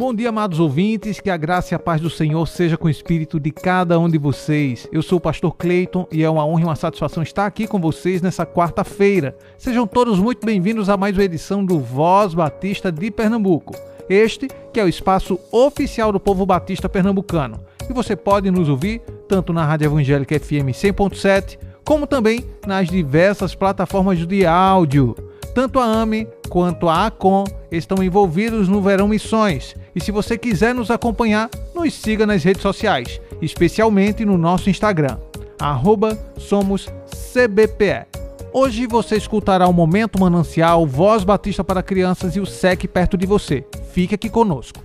Bom dia, amados ouvintes, que a graça e a paz do Senhor seja com o espírito de cada um de vocês. Eu sou o pastor Cleiton e é uma honra e uma satisfação estar aqui com vocês nessa quarta-feira. Sejam todos muito bem-vindos a mais uma edição do Voz Batista de Pernambuco. Este que é o espaço oficial do povo batista pernambucano. E você pode nos ouvir tanto na Rádio Evangélica FM 100.7 como também nas diversas plataformas de áudio. Tanto a AME quanto a ACOM estão envolvidos no Verão Missões. E se você quiser nos acompanhar, nos siga nas redes sociais, especialmente no nosso Instagram, SomosCBPE. Hoje você escutará o Momento Manancial, Voz Batista para Crianças e o SEC perto de você. Fique aqui conosco.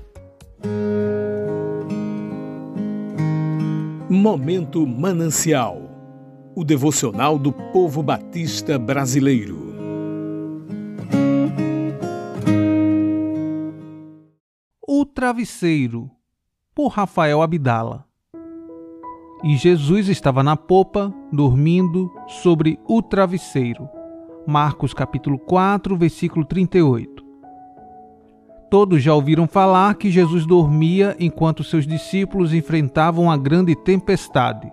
Momento Manancial o devocional do povo batista brasileiro. Travesseiro, por Rafael Abdala. E Jesus estava na popa, dormindo sobre o travesseiro. Marcos capítulo 4, versículo 38. Todos já ouviram falar que Jesus dormia enquanto seus discípulos enfrentavam a grande tempestade.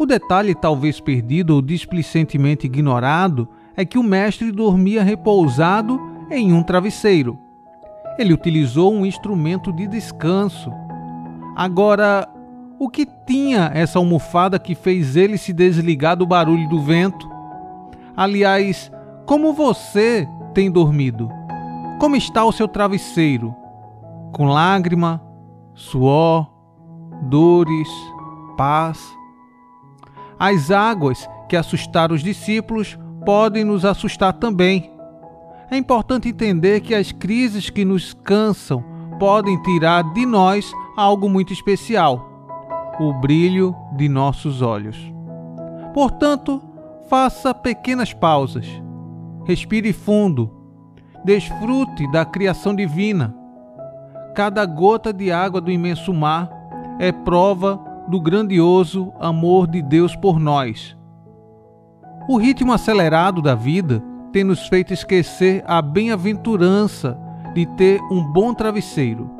O detalhe, talvez perdido ou displicentemente ignorado, é que o mestre dormia repousado em um travesseiro. Ele utilizou um instrumento de descanso. Agora, o que tinha essa almofada que fez ele se desligar do barulho do vento? Aliás, como você tem dormido? Como está o seu travesseiro? Com lágrima, suor, dores, paz? As águas que assustaram os discípulos podem nos assustar também. É importante entender que as crises que nos cansam podem tirar de nós algo muito especial: o brilho de nossos olhos. Portanto, faça pequenas pausas, respire fundo, desfrute da criação divina. Cada gota de água do imenso mar é prova do grandioso amor de Deus por nós. O ritmo acelerado da vida tem nos feito esquecer a bem-aventurança de ter um bom travesseiro.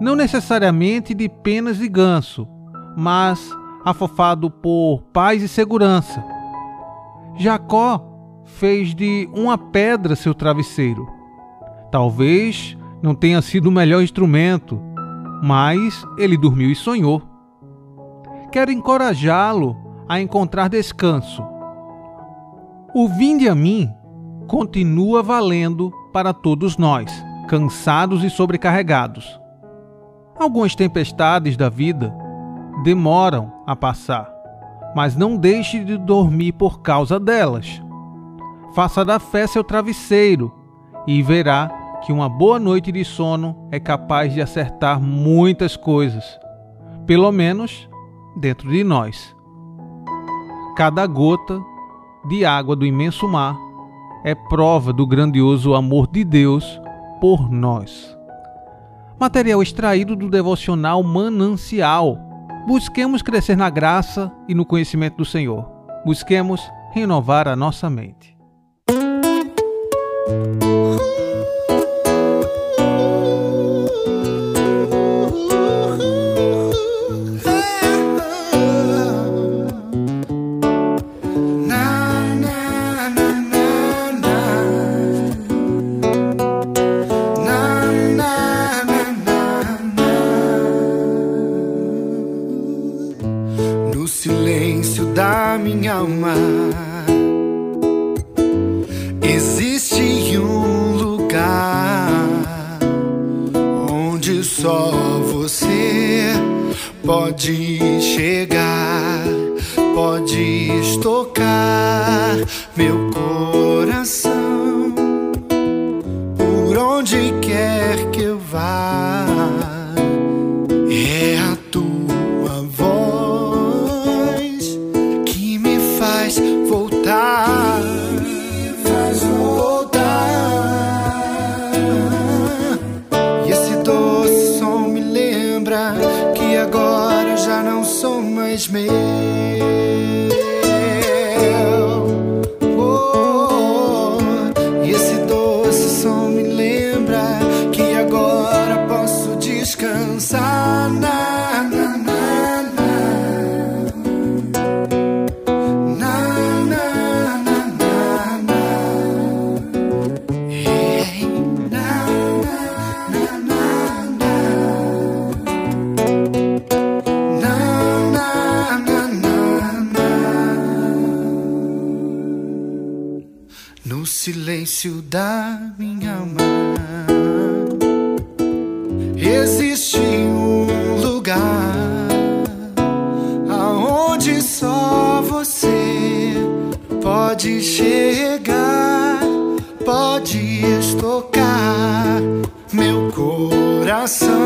Não necessariamente de penas de ganso, mas afofado por paz e segurança. Jacó fez de uma pedra seu travesseiro. Talvez não tenha sido o melhor instrumento, mas ele dormiu e sonhou quero encorajá-lo a encontrar descanso. O Vinde a mim continua valendo para todos nós, cansados e sobrecarregados. Algumas tempestades da vida demoram a passar, mas não deixe de dormir por causa delas. Faça da fé seu travesseiro e verá que uma boa noite de sono é capaz de acertar muitas coisas. Pelo menos dentro de nós. Cada gota de água do imenso mar é prova do grandioso amor de Deus por nós. Material extraído do devocional Manancial. Busquemos crescer na graça e no conhecimento do Senhor. Busquemos renovar a nossa mente. Tocar meu coração silêncio da minha alma. Existe um lugar aonde só você pode chegar, pode tocar meu coração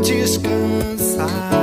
descansar.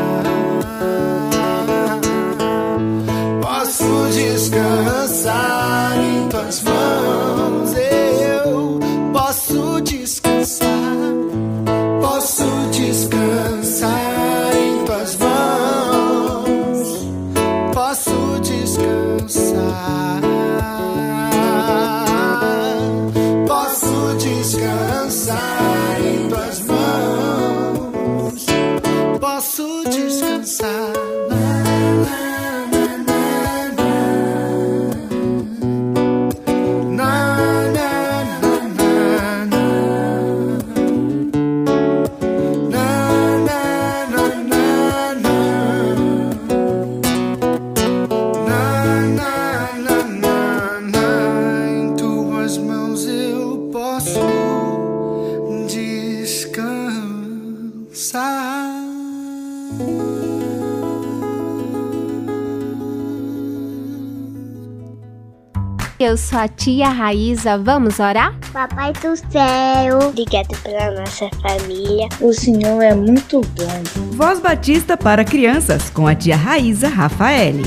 Eu sou a tia Raíza, vamos orar? Papai do céu, obrigado pela nossa família. O Senhor é muito bom. Voz Batista para crianças com a tia Raíza Rafaele.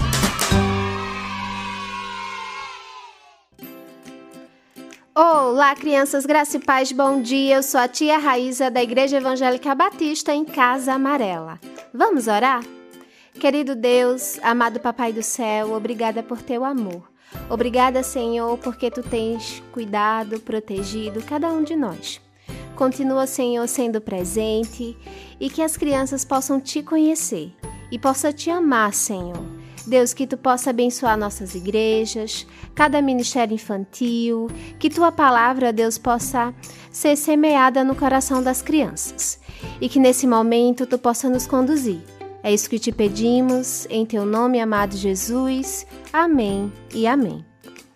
Olá, crianças, graça e paz, bom dia. Eu sou a tia Raíza da Igreja Evangélica Batista em Casa Amarela. Vamos orar? Querido Deus, amado Papai do céu, obrigada por teu amor. Obrigada, Senhor, porque tu tens cuidado, protegido cada um de nós. Continua, Senhor, sendo presente e que as crianças possam te conhecer e possam te amar, Senhor. Deus, que tu possa abençoar nossas igrejas, cada ministério infantil, que tua palavra, Deus, possa ser semeada no coração das crianças e que nesse momento tu possa nos conduzir. É isso que te pedimos, em teu nome, amado Jesus. Amém e amém.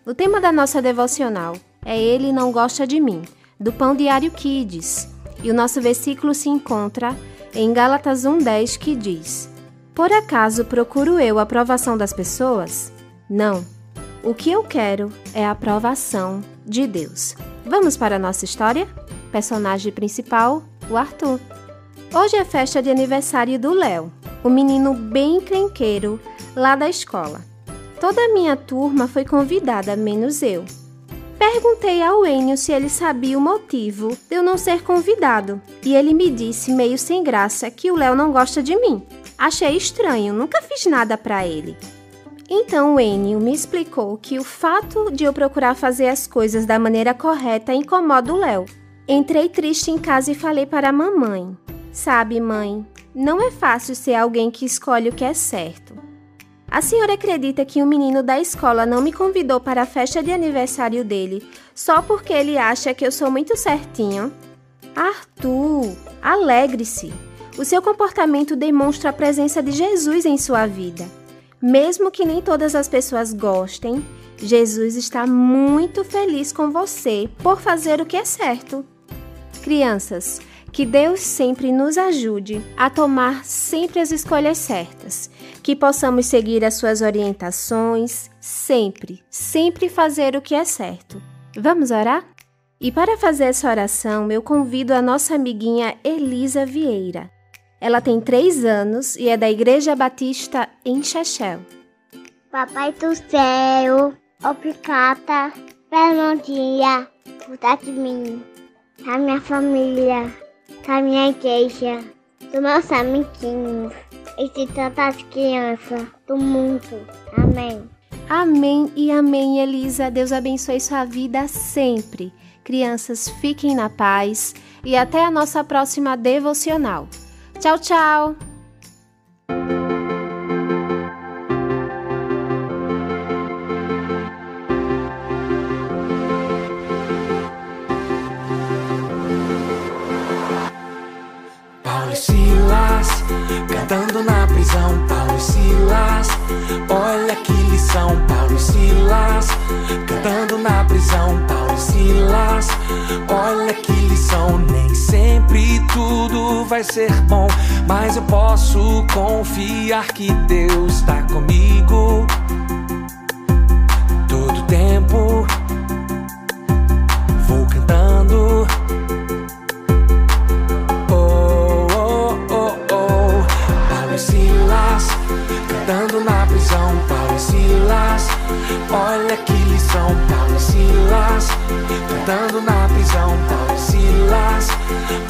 O tema da nossa devocional é Ele não gosta de mim, do Pão Diário Kids. E o nosso versículo se encontra em Gálatas 1:10 que diz: Por acaso procuro eu a aprovação das pessoas? Não. O que eu quero é a aprovação de Deus. Vamos para a nossa história? Personagem principal, o Arthur. Hoje é festa de aniversário do Léo, o menino bem crenqueiro lá da escola. Toda a minha turma foi convidada, menos eu. Perguntei ao Enio se ele sabia o motivo de eu não ser convidado, e ele me disse, meio sem graça, que o Léo não gosta de mim. Achei estranho, nunca fiz nada para ele. Então o Enio me explicou que o fato de eu procurar fazer as coisas da maneira correta incomoda o Léo. Entrei triste em casa e falei para a mamãe: Sabe, mãe, não é fácil ser alguém que escolhe o que é certo. A senhora acredita que o um menino da escola não me convidou para a festa de aniversário dele só porque ele acha que eu sou muito certinho? Arthur, alegre-se. O seu comportamento demonstra a presença de Jesus em sua vida. Mesmo que nem todas as pessoas gostem, Jesus está muito feliz com você por fazer o que é certo. Crianças, que Deus sempre nos ajude a tomar sempre as escolhas certas, que possamos seguir as suas orientações, sempre, sempre fazer o que é certo. Vamos orar? E para fazer essa oração, eu convido a nossa amiguinha Elisa Vieira. Ela tem três anos e é da Igreja Batista em Chechel. Papai do céu, obrigada pelo dia, cuidar de mim, da minha família, da minha igreja, dos meus amiguinhos e de tantas crianças do mundo. Amém. Amém e amém, Elisa. Deus abençoe sua vida sempre. Crianças, fiquem na paz e até a nossa próxima devocional. Tchau, tchau! Cantando na prisão, Paulo e Silas, olha que lição, Paulo e Silas, cantando na prisão, Paulo e Silas, olha que lição, nem sempre tudo vai ser bom, mas eu posso confiar que Deus está comigo. Todo tempo vou cantando. Cantando na prisão, Paulo e Silas, olha que lição, Paulo e Silas, cantando na prisão, Paulo e Silas,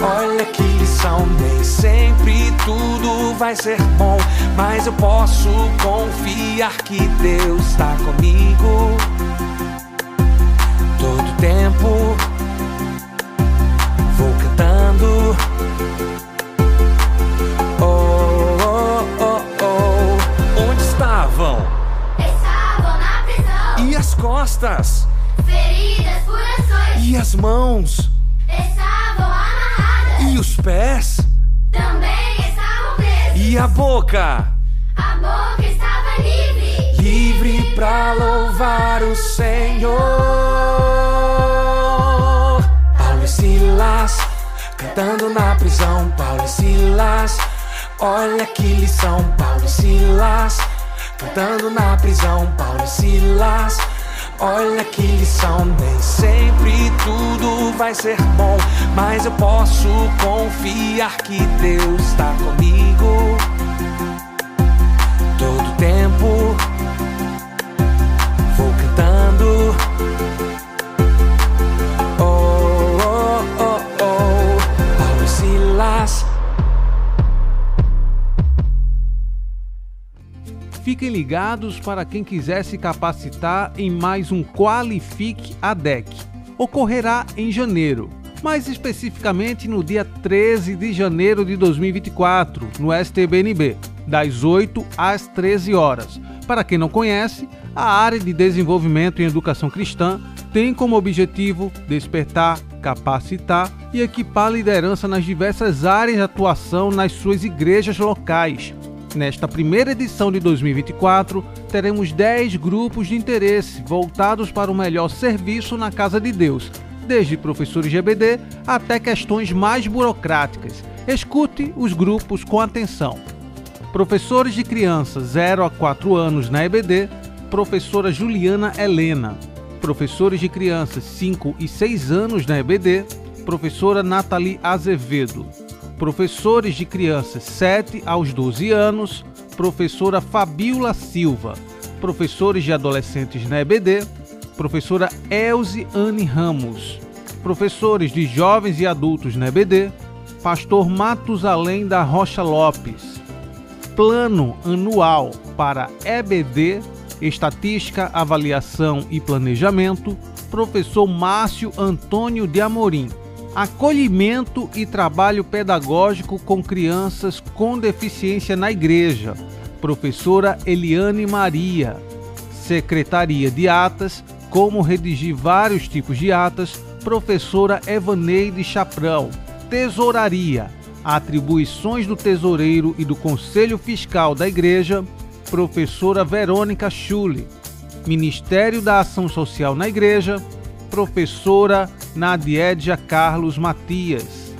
olha que lição, nem sempre tudo vai ser bom, mas eu posso confiar que Deus está comigo. Todo tempo costas? feridas por ações, E as mãos? estavam amarradas, E os pés? também estavam presos, E a boca? a boca estava livre. Livre pra louvar o Senhor. Paulo e Silas, cantando na prisão, Paulo e Silas. Olha que lição, Paulo e Silas, cantando na prisão, Paulo e Silas. Olha que lição, nem sempre tudo vai ser bom, mas eu posso confiar que Deus está comigo. Fiquem ligados para quem quiser se capacitar em mais um Qualifique ADEC. Ocorrerá em janeiro, mais especificamente no dia 13 de janeiro de 2024, no STBNB, das 8 às 13 horas. Para quem não conhece, a área de desenvolvimento em educação cristã tem como objetivo despertar, capacitar e equipar a liderança nas diversas áreas de atuação nas suas igrejas locais. Nesta primeira edição de 2024, teremos 10 grupos de interesse voltados para o melhor serviço na Casa de Deus, desde professores EBD até questões mais burocráticas. Escute os grupos com atenção. Professores de crianças 0 a 4 anos na EBD, professora Juliana Helena. Professores de crianças 5 e 6 anos na EBD, professora Nathalie Azevedo. Professores de crianças 7 aos 12 anos, professora Fabiola Silva. Professores de adolescentes na EBD, professora Elze Anne Ramos, professores de jovens e adultos na EBD, pastor Matusalém da Rocha Lopes. Plano anual para EBD, Estatística, Avaliação e Planejamento, professor Márcio Antônio de Amorim. Acolhimento e trabalho pedagógico com crianças com deficiência na igreja, professora Eliane Maria. Secretaria de Atas, como redigir vários tipos de atas, professora Evaneide Chaprão. Tesouraria, atribuições do tesoureiro e do Conselho Fiscal da Igreja, professora Verônica Schule. Ministério da Ação Social na Igreja, professora Nadiedia Carlos Matias.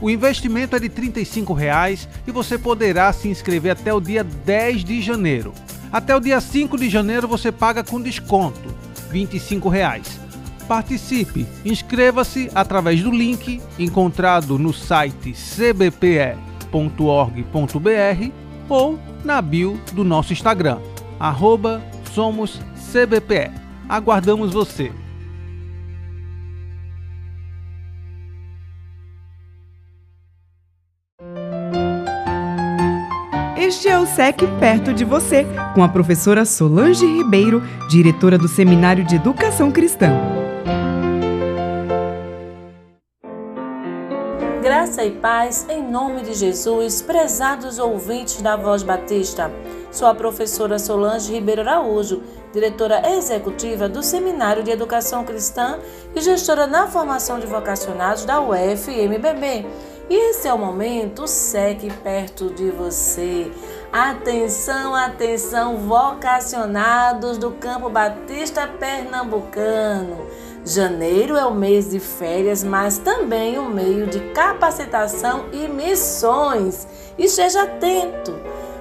O investimento é de 35 reais e você poderá se inscrever até o dia 10 de janeiro. Até o dia 5 de janeiro você paga com desconto, 25 reais. Participe, inscreva-se através do link encontrado no site cbpe.org.br ou na bio do nosso Instagram, arroba somoscbpe. Aguardamos você! Este é o SEC Perto de Você, com a professora Solange Ribeiro, diretora do Seminário de Educação Cristã. Graça e paz em nome de Jesus, prezados ouvintes da Voz Batista. Sou a professora Solange Ribeiro Araújo, diretora executiva do Seminário de Educação Cristã e gestora na formação de vocacionados da UFMBB. E esse é o momento SEC perto de você. Atenção, atenção, vocacionados do Campo Batista Pernambucano. Janeiro é o mês de férias, mas também o meio de capacitação e missões. E esteja atento,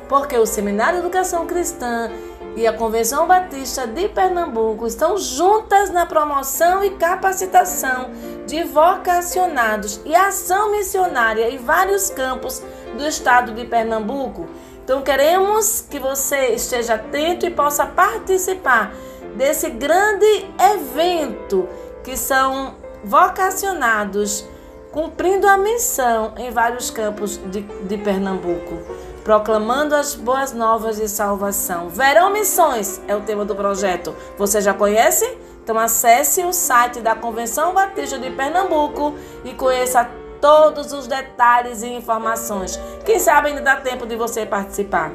porque o Seminário Educação Cristã e a Convenção Batista de Pernambuco estão juntas na promoção e capacitação de vocacionados e ação missionária em vários campos do estado de Pernambuco. Então queremos que você esteja atento e possa participar desse grande evento que são vocacionados cumprindo a missão em vários campos de, de Pernambuco proclamando as boas novas de salvação. Verão Missões é o tema do projeto. Você já conhece? Então acesse o site da Convenção Batista de Pernambuco e conheça todos os detalhes e informações. Quem sabe ainda dá tempo de você participar.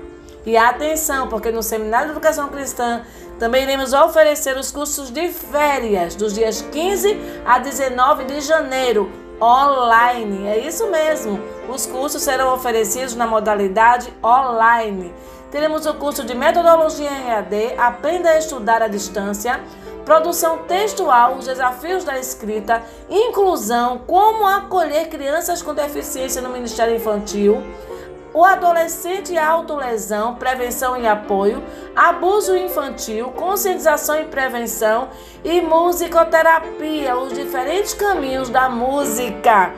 E atenção, porque no Seminário de Educação Cristã também iremos oferecer os cursos de férias dos dias 15 a 19 de janeiro online. É isso mesmo. Os cursos serão oferecidos na modalidade online. Teremos o curso de metodologia em EAD, aprenda a estudar à distância, produção textual, os desafios da escrita, inclusão, como acolher crianças com deficiência no Ministério Infantil o adolescente e autolesão, prevenção e apoio, abuso infantil, conscientização e prevenção e musicoterapia, os diferentes caminhos da música.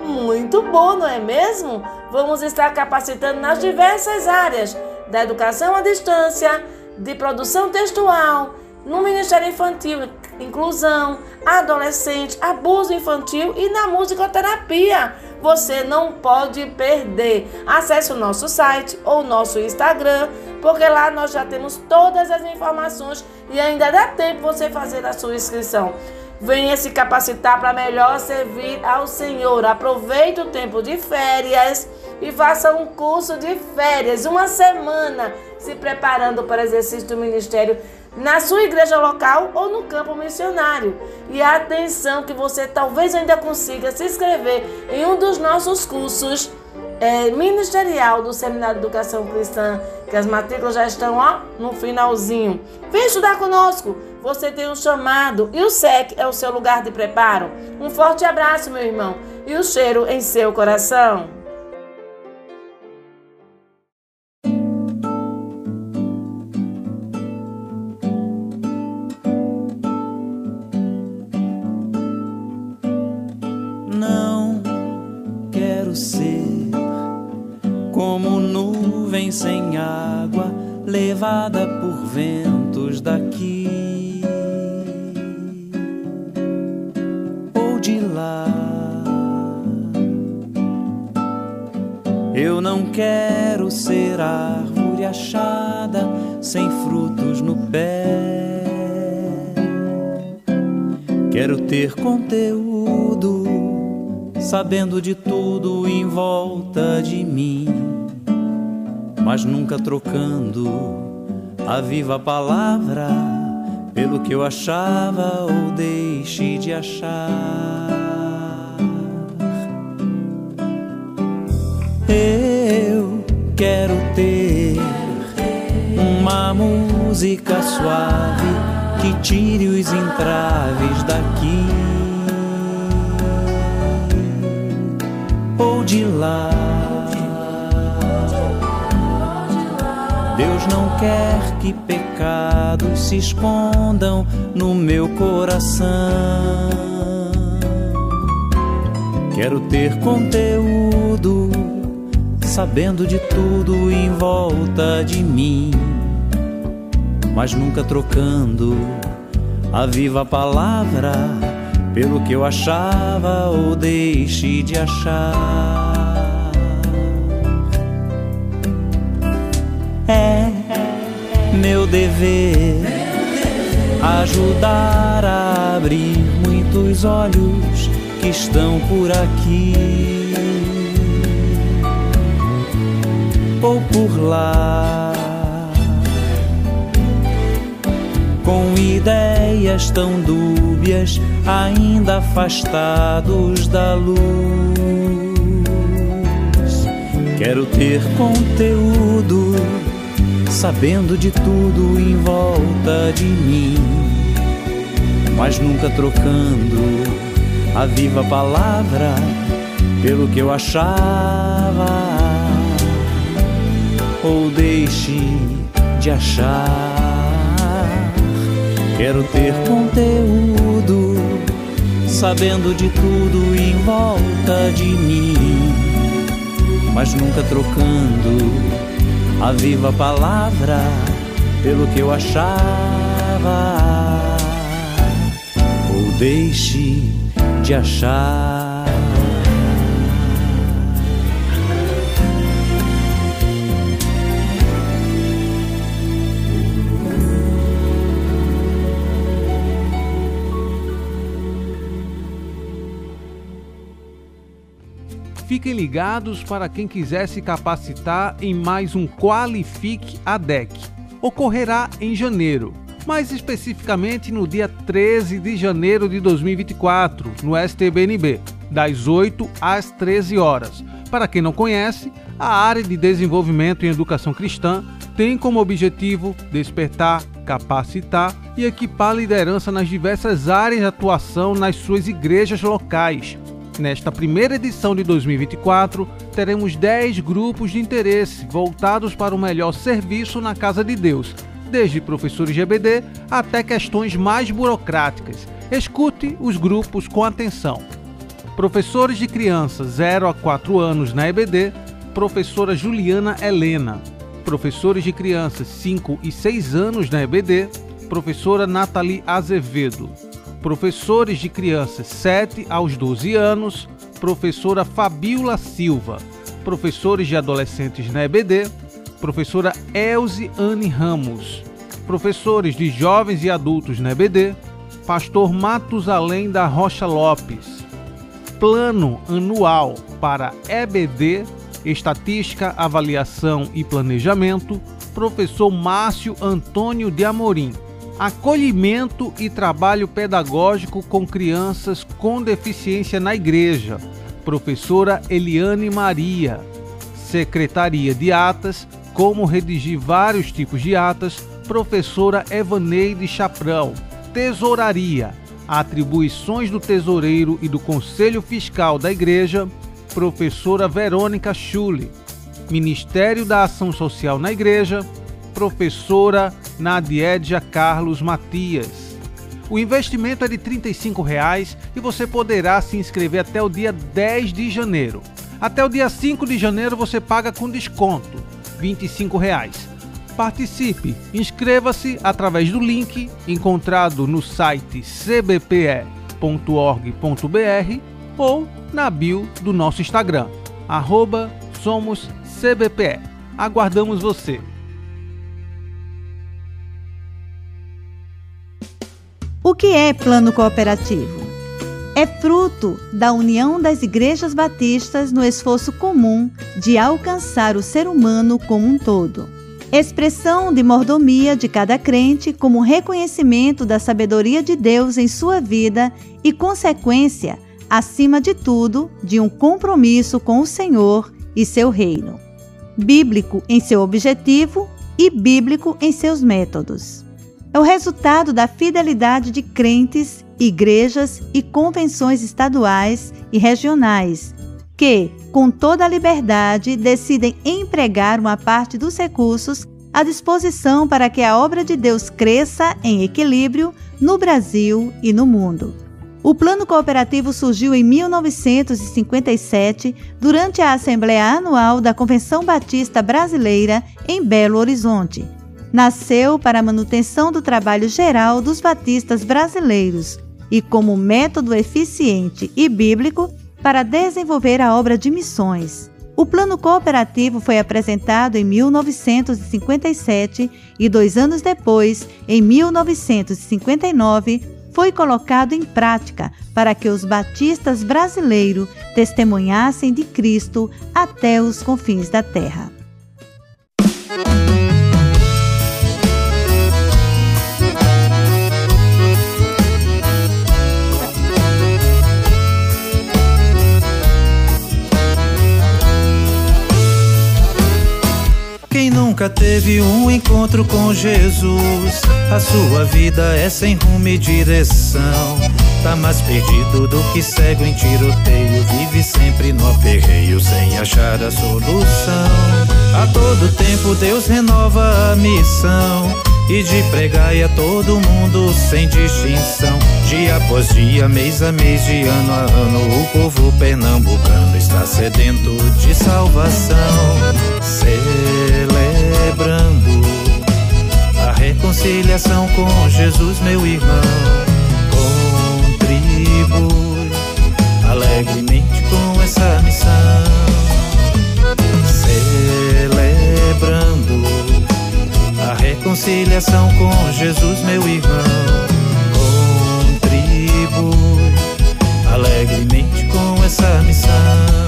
Muito bom, não é mesmo? Vamos estar capacitando nas diversas áreas da educação à distância, de produção textual, no Ministério Infantil, inclusão, adolescente, abuso infantil e na musicoterapia. Você não pode perder. Acesse o nosso site ou nosso Instagram, porque lá nós já temos todas as informações e ainda dá tempo você fazer a sua inscrição. Venha se capacitar para melhor servir ao Senhor. Aproveite o tempo de férias e faça um curso de férias, uma semana, se preparando para o exercício do ministério na sua igreja local ou no campo missionário. E atenção que você talvez ainda consiga se inscrever em um dos nossos cursos é, ministerial do Seminário de Educação Cristã, que as matrículas já estão ó, no finalzinho. Vem estudar conosco. Você tem um chamado e o SEC é o seu lugar de preparo. Um forte abraço, meu irmão, e o cheiro em seu coração. Ventos daqui. lá. Eu não quero ser árvore achada sem frutos no pé. Quero ter conteúdo, sabendo de tudo em volta de mim, mas nunca trocando a viva palavra pelo que eu achava ou deixe de achar. Eu quero ter uma música suave que tire os entraves daqui ou de lá. Não quer que pecados se escondam no meu coração. Quero ter conteúdo sabendo de tudo em volta de mim, mas nunca trocando a viva palavra pelo que eu achava ou deixe de achar. É meu dever ajudar a abrir muitos olhos que estão por aqui ou por lá. Com ideias tão dúbias, ainda afastados da luz. Quero ter conteúdo, sabendo de tudo em volta de mim, mas nunca trocando a viva palavra pelo que eu achava ou deixe de achar. Quero ter conteúdo, sabendo de tudo em volta de mim, mas nunca trocando a viva palavra pelo que eu achava. Ou deixe de achar. Fiquem ligados para quem quiser se capacitar em mais um Qualifique ADEC. Ocorrerá em janeiro, mais especificamente no dia 13 de janeiro de 2024, no STBNB, das 8 às 13 horas. Para quem não conhece, a área de desenvolvimento em educação cristã tem como objetivo despertar, capacitar e equipar liderança nas diversas áreas de atuação nas suas igrejas locais Nesta primeira edição de 2024, teremos 10 grupos de interesse voltados para o melhor serviço na Casa de Deus, desde professores EBD até questões mais burocráticas. Escute os grupos com atenção. Professores de crianças 0 a 4 anos na EBD, professora Juliana Helena. Professores de crianças 5 e 6 anos na EBD, professora Nathalie Azevedo professores de crianças 7 aos 12 anos, professora Fabiola Silva, professores de adolescentes na EBD, professora Elze Anne Ramos, professores de jovens e adultos na EBD, pastor Matusalém da Rocha Lopes. Plano anual para EBD, Estatística, Avaliação e Planejamento, professor Márcio Antônio de Amorim acolhimento e trabalho pedagógico com crianças com deficiência na igreja, professora Eliane Maria, secretaria de atas, como redigir vários tipos de atas, professora Evaneide Chaprão, tesouraria, atribuições do tesoureiro e do conselho fiscal da igreja, professora Verônica Schule, Ministério da Ação Social na igreja, professora Nadiedia Carlos Matias. O investimento é de 35 reais e você poderá se inscrever até o dia 10 de janeiro. Até o dia 5 de janeiro você paga com desconto, 25 reais. Participe, inscreva-se através do link encontrado no site cbpe.org.br ou na bio do nosso Instagram, arroba. Aguardamos você! O que é plano cooperativo? É fruto da união das igrejas batistas no esforço comum de alcançar o ser humano como um todo. Expressão de mordomia de cada crente como reconhecimento da sabedoria de Deus em sua vida e consequência, acima de tudo, de um compromisso com o Senhor e seu reino. Bíblico em seu objetivo e bíblico em seus métodos é o resultado da fidelidade de crentes, igrejas e convenções estaduais e regionais, que, com toda a liberdade, decidem empregar uma parte dos recursos à disposição para que a obra de Deus cresça em equilíbrio no Brasil e no mundo. O plano cooperativo surgiu em 1957, durante a Assembleia Anual da Convenção Batista Brasileira, em Belo Horizonte nasceu para a manutenção do trabalho geral dos batistas brasileiros e como método eficiente e bíblico para desenvolver a obra de missões. O plano cooperativo foi apresentado em 1957 e dois anos depois, em 1959, foi colocado em prática para que os batistas brasileiros testemunhassem de Cristo até os confins da terra. Nunca teve um encontro com Jesus, a sua vida é sem rumo e direção. Tá mais perdido do que cego em tiroteio, vive sempre no aperreio sem achar a solução. A todo tempo Deus renova a missão e de pregar a todo mundo sem distinção. Dia após dia, mês a mês, de ano a ano, o povo pernambucano está sedento de salvação. Celebrando a reconciliação com Jesus, meu irmão. Contribui alegremente com essa missão, celebrando reconciliação com Jesus, meu irmão. Contribui alegremente com essa missão.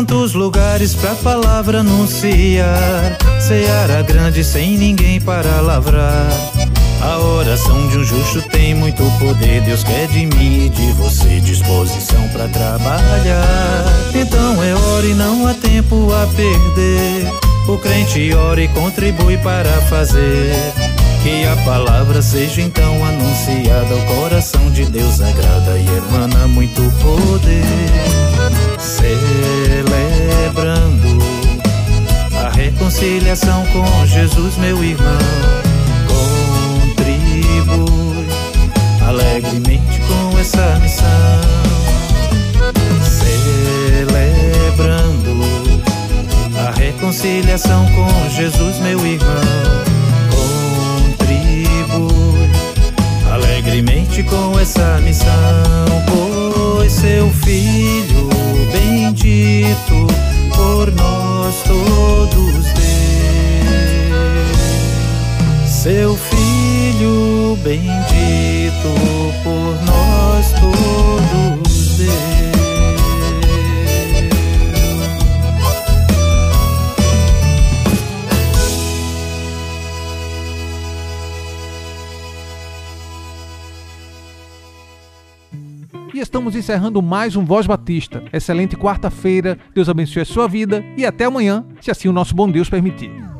Tantos lugares pra palavra anunciar. Seara grande sem ninguém para lavrar. A oração de um justo tem muito poder. Deus quer de mim e de você disposição para trabalhar. Então é hora e não há tempo a perder. O crente ora e contribui para fazer. Que a palavra seja então anunciada. O coração de Deus agrada e emana muito poder celebrando a reconciliação com Jesus, meu irmão. Contribui alegremente com essa missão, celebrando a reconciliação com Jesus, meu irmão. Bendito por nós todos deu. estamos encerrando mais um Voz Batista. Excelente quarta-feira, Deus abençoe a sua vida e até amanhã, se assim o nosso bom Deus permitir.